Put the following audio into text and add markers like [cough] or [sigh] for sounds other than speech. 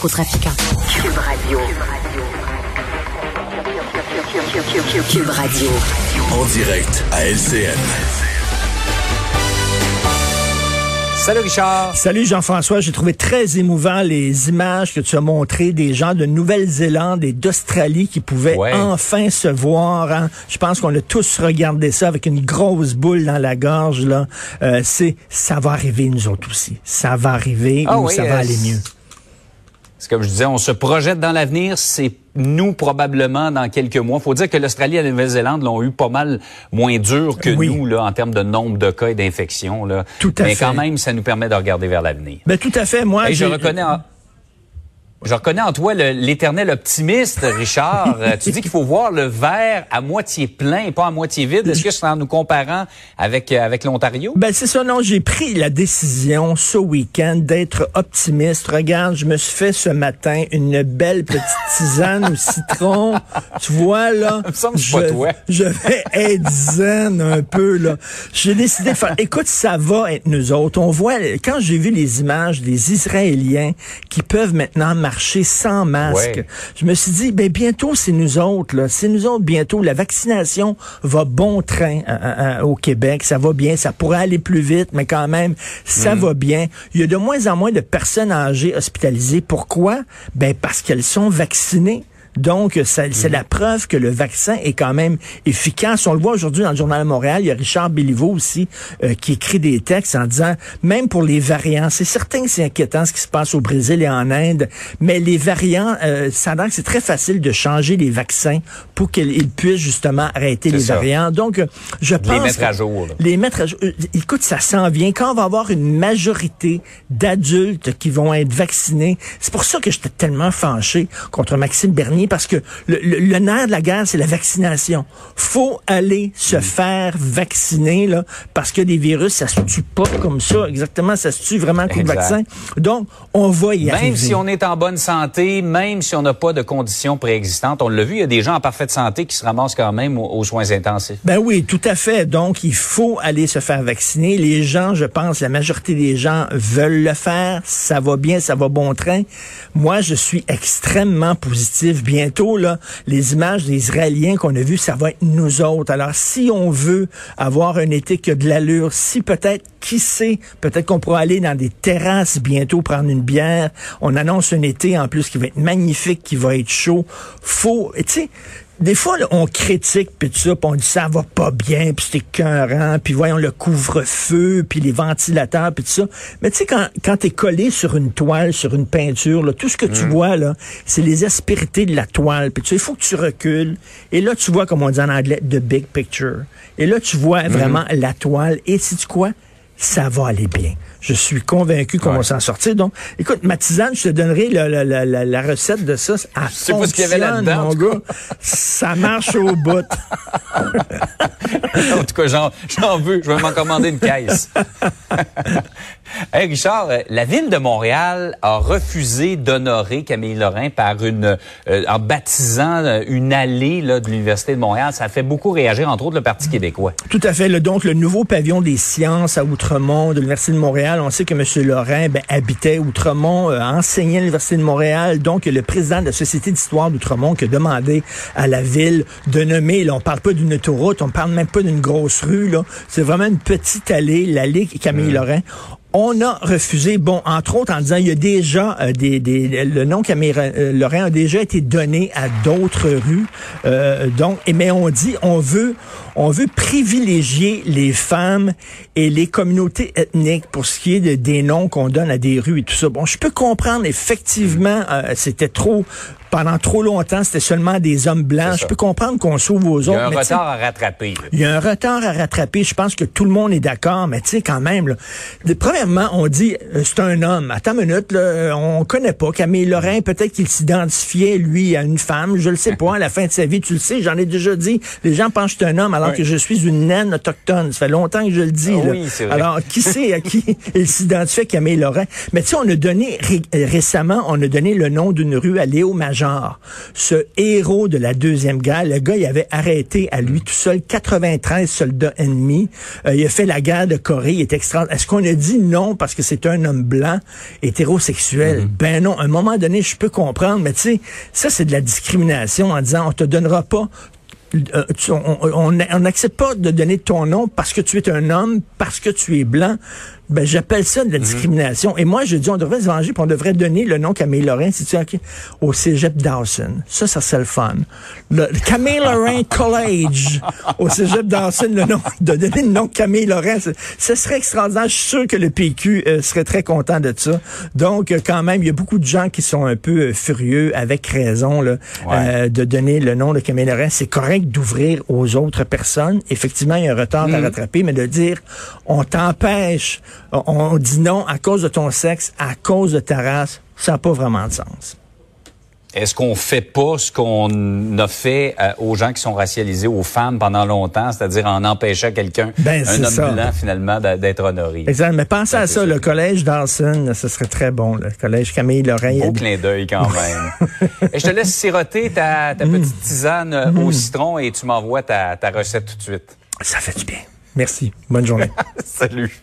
narcotrafiquants. Cube Radio. Cube Radio. En direct à LCN. Salut Richard. Salut Jean-François, j'ai trouvé très émouvant les images que tu as montrées des gens de Nouvelle-Zélande et d'Australie qui pouvaient Ouais. enfin se voir. hein. Je pense qu'on a tous regardé ça avec une grosse boule dans la gorge. là. Euh, c'est ça va arriver nous autres aussi. Ça va arriver Ah ou oui, ça va euh, aller mieux. C'est comme je disais, on se projette dans l'avenir. C'est nous probablement dans quelques mois. Faut dire que l'Australie et la Nouvelle-Zélande l'ont eu pas mal moins dur que Oui. nous là en termes de nombre de cas et d'infections là. Tout à Mais fait. quand même, ça nous permet de regarder vers l'avenir. Ben tout à fait. Moi, Et je reconnais en, je reconnais en toi l'éternel optimiste, Richard. Euh, tu dis qu'il faut voir le verre à moitié plein et pas à moitié vide. Est-ce que c'est en nous comparant avec, euh, avec l'Ontario? Ben c'est ça, non, j'ai pris la décision ce week-end d'être optimiste. Regarde, je me suis fait ce matin une belle petite tisane au citron. Tu vois, là, me semble que je, pas toi. je vais être zen un peu, là. J'ai décidé de faire, écoute, ça va être nous autres. On voit, quand j'ai vu les images des Israéliens qui peuvent maintenant marcher sans masque, Ouais. je me suis dit, ben bientôt c'est nous autres, là. C'est nous autres bientôt. La vaccination va bon train euh, euh, au Québec. Ça va bien. Ça pourrait aller plus vite, mais quand même, ça va bien. Il y a de moins en moins de personnes âgées hospitalisées. Pourquoi? Ben parce qu'elles sont vaccinées. Donc, c'est la preuve que le vaccin est quand même efficace. On le voit aujourd'hui dans le Journal de Montréal. Il y a Richard Béliveau aussi euh, qui écrit des textes en disant, même pour les variants, c'est certain que c'est inquiétant ce qui se passe au Brésil et en Inde, mais les variants, euh, ça a c'est très facile de changer les vaccins pour qu'ils ils puissent justement arrêter les ça. variants. Donc, euh, je De les pense mettre à jour, là. les mettre à jour. Écoute, ça s'en vient. Quand on va avoir une majorité d'adultes qui vont être vaccinés, c'est pour ça que j'étais tellement fâché contre Maxime Bernier, parce que le, le- le nerf de la guerre, c'est la vaccination. Faut aller se Mm. faire vacciner, là, parce que des virus, ça se tue pas comme ça. Exactement, ça se tue vraiment de Exact. vaccin. Donc, on va y arriver. Même si on est en bonne santé, même si on n'a pas de conditions préexistantes, on l'a vu, il y a des gens en parfaite santé qui se ramassent quand même aux, aux soins intensifs. Ben oui, tout à fait. Donc, il faut aller se faire vacciner. Les gens, je pense, la majorité des gens veulent le faire. Ça va bien, ça va bon train. Moi, je suis extrêmement positif. Bientôt, là, les images des Israéliens qu'on a vues, ça va être nous autres. Alors, si on veut avoir un été qui a de l'allure, si peut-être, qui sait, peut-être qu'on pourra aller dans des terrasses bientôt prendre une bière. On annonce un été, en plus, qui va être magnifique, qui va être chaud. Faut, tu sais, des fois, là, on critique, puis tout ça, puis on dit ça va pas bien, puis c'est écœurant, puis voyons le couvre-feu, puis les ventilateurs, puis tout ça. Mais tu sais, quand, quand t'es collé sur une toile, sur une peinture, là, tout ce que tu vois, là, c'est les aspérités de la toile. Puis tu sais, il faut que tu recules. Et là, tu vois, comme on dit en anglais, the big picture. Et là, tu vois vraiment la toile. Et sais-tu quoi? Ça va aller bien. Je suis convaincu qu'on Ouais. va s'en sortir. Donc, écoute, ma tisane, je te donnerai la, la, la, la, la recette de ça. Elle sais pas ce qu'il y avait là-dedans, mon gars. Ça marche au bout. [laughs] en tout cas, j'en, veux. Je vais m'en commander une caisse. [laughs] hey Richard, euh, la ville de Montréal a refusé d'honorer Camille Lorrain par une, euh, en baptisant euh, une allée là, de l'Université de Montréal. Ça a fait beaucoup réagir, entre autres, le Parti québécois. Tout à fait. Le- donc, le nouveau pavillon des sciences à Outremont de l'Université de Montréal. On sait que M. Lorrain ben, habitait Outremont, euh, enseignait à l'Université de Montréal. Donc, le président de la Société d'histoire d'Outremont qui a demandé à la ville de nommer, là, on parle pas d'une autoroute, on parle même pas d'une grosse rue, là. C'est vraiment une petite allée, l'allée Camille Lorrain. On a refusé, bon, entre autres, en disant il y a déjà euh, des, des le nom Camille euh, a déjà été donné à d'autres rues. Euh, donc, et mais on dit on veut on veut privilégier les femmes et les communautés ethniques pour ce qui est de- des noms qu'on donne à des rues et tout ça. Bon, je peux comprendre effectivement, c'était trop pendant trop longtemps, c'était seulement des hommes blancs. C'est Je peux comprendre qu'on s'ouvre aux Il y autres. a un retard à rattraper. il y a un retard à rattraper. Je pense que tout le monde est d'accord, mais tu sais, quand même, là, de- premièrement, on dit, euh, c'est un homme. Attends une minute, là, euh, on connaît pas. Camille Lorrain, peut-être qu'il s'identifiait, lui, à une femme. Je le sais pas. À la fin de sa vie, tu le sais, j'en ai déjà dit. Les gens pensent que je suis un homme alors Oui. que je suis une naine autochtone. Ça fait longtemps que je le dis. Ah là. oui, c'est vrai. Alors, qui sait à qui [laughs] il s'identifie Camille Lorrain? Mais tu sais, on a donné, ré- euh, récemment, on a donné le nom d'une rue à Léo Magin major, ce héros de la Deuxième Guerre. Le gars, il avait arrêté à lui tout seul 93 soldats ennemis. Euh, il a fait la guerre de Corée. Il est extraordinaire. Est-ce qu'on a dit non parce que c'est un homme blanc hétérosexuel? Ben non. À un moment donné, je peux comprendre, mais tu sais, ça, c'est de la discrimination en disant on te donnera pas euh, tu- on n'accepte pas de donner ton nom parce que tu es un homme, parce que tu es blanc. Ben, j'appelle ça de la discrimination. Et moi, je dis, on devrait se venger, puis on devrait donner le nom Camille Lorrain, si tu au cégep Dawson. Ça, ça serait le fun. Le, le Camille Lorrain [laughs] College, au cégep Dawson, le nom, de donner le nom Camille Lorrain, ce serait extraordinaire. Je suis sûr que le PQ euh, serait très content de ça. Donc, euh, quand même, il y a beaucoup de gens qui sont un peu euh, furieux, avec raison, là, Ouais. euh, de donner le nom de Camille Lorrain. C'est correct d'ouvrir aux autres personnes. Effectivement, il y a un retard à rattraper, mais de dire on t'empêche, on, dit non à cause de ton sexe, à cause de ta race, ça n'a pas vraiment de sens. Est-ce qu'on fait pas ce qu'on a fait euh, aux gens qui sont racialisés, aux femmes pendant longtemps, c'est-à-dire en empêchant quelqu'un, Ben, un homme ça. blanc finalement, d'être honoré? Exact. Mais pensez à ça, ça. le collège Dawson, ce serait très bon. Le collège Camille Lorrain. Beau clin d'œil quand [laughs] même. Et je te laisse siroter ta, ta petite tisane euh, au citron et tu m'envoies ta, ta recette tout de suite. Ça fait du bien. Merci. Bonne journée. [laughs] Salut.